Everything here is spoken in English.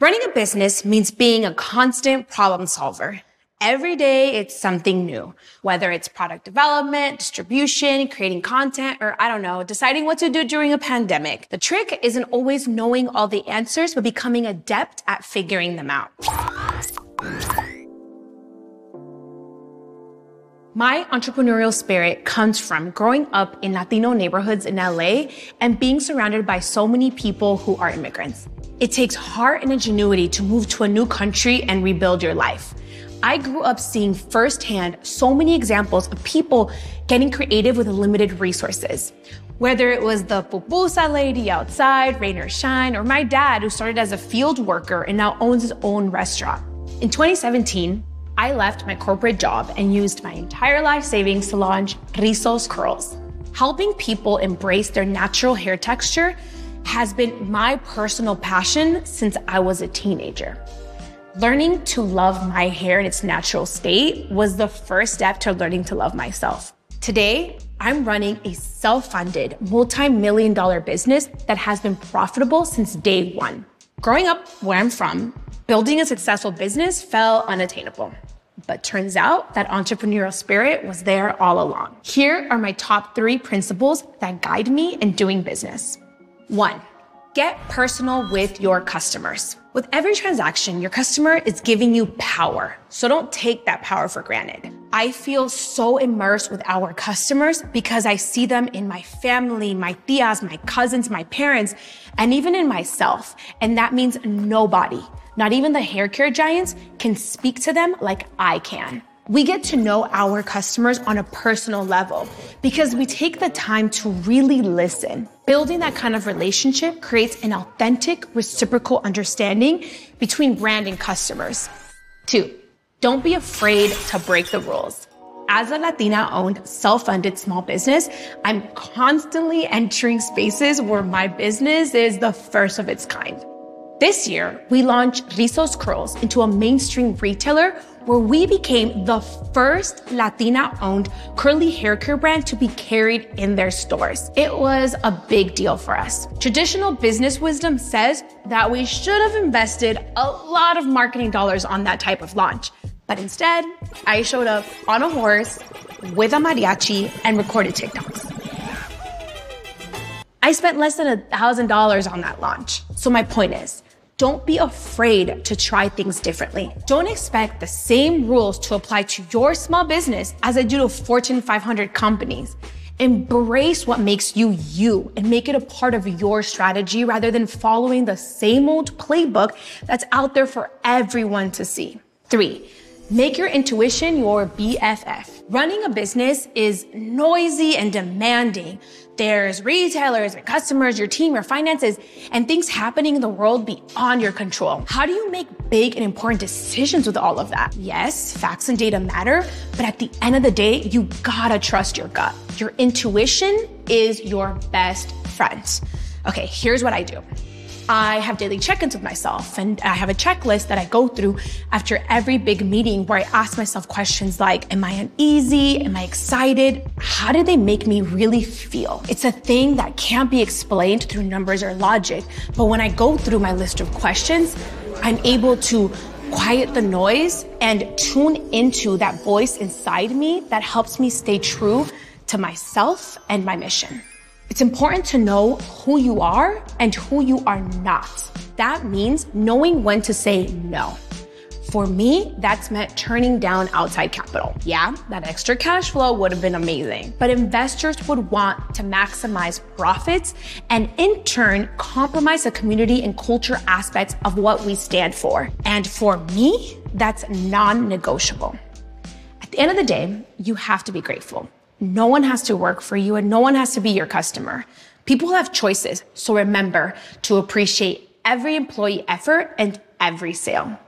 Running a business means being a constant problem solver. Every day it's something new, whether it's product development, distribution, creating content, or I don't know, deciding what to do during a pandemic. The trick isn't always knowing all the answers, but becoming adept at figuring them out. My entrepreneurial spirit comes from growing up in Latino neighborhoods in LA and being surrounded by so many people who are immigrants. It takes heart and ingenuity to move to a new country and rebuild your life. I grew up seeing firsthand so many examples of people getting creative with limited resources. Whether it was the pupusa lady outside, rain or shine, or my dad who started as a field worker and now owns his own restaurant. In 2017, I left my corporate job and used my entire life savings to launch Rizos Curls. Helping people embrace their natural hair texture has been my personal passion since I was a teenager. Learning to love my hair in its natural state was the first step to learning to love myself. Today, I'm running a self funded, multi million dollar business that has been profitable since day one. Growing up where I'm from, building a successful business felt unattainable. But turns out that entrepreneurial spirit was there all along. Here are my top three principles that guide me in doing business. One, get personal with your customers. With every transaction, your customer is giving you power. So don't take that power for granted. I feel so immersed with our customers because I see them in my family, my tias, my cousins, my parents, and even in myself. And that means nobody, not even the hair care giants, can speak to them like I can we get to know our customers on a personal level because we take the time to really listen. Building that kind of relationship creates an authentic, reciprocal understanding between brand and customers. Two, don't be afraid to break the rules. As a Latina owned, self funded small business, I'm constantly entering spaces where my business is the first of its kind. This year, we launched Rizos Curls into a mainstream retailer where we became the first Latina owned curly hair care brand to be carried in their stores. It was a big deal for us. Traditional business wisdom says that we should have invested a lot of marketing dollars on that type of launch. But instead, I showed up on a horse with a mariachi and recorded TikToks. I spent less than a thousand dollars on that launch. So my point is, don't be afraid to try things differently. Don't expect the same rules to apply to your small business as I do to Fortune 500 companies. Embrace what makes you you and make it a part of your strategy rather than following the same old playbook that's out there for everyone to see. Three, make your intuition your BFF. Running a business is noisy and demanding. There's retailers and customers, your team, your finances, and things happening in the world beyond your control. How do you make big and important decisions with all of that? Yes, facts and data matter, but at the end of the day, you gotta trust your gut. Your intuition is your best friend. Okay, here's what I do. I have daily check ins with myself and I have a checklist that I go through after every big meeting where I ask myself questions like, Am I uneasy? Am I excited? How did they make me really feel? It's a thing that can't be explained through numbers or logic. But when I go through my list of questions, I'm able to quiet the noise and tune into that voice inside me that helps me stay true to myself and my mission. It's important to know who you are and who you are not. That means knowing when to say no. For me, that's meant turning down outside capital. Yeah, that extra cash flow would have been amazing, but investors would want to maximize profits and in turn compromise the community and culture aspects of what we stand for. And for me, that's non negotiable. At the end of the day, you have to be grateful. No one has to work for you and no one has to be your customer. People have choices, so remember to appreciate every employee effort and every sale.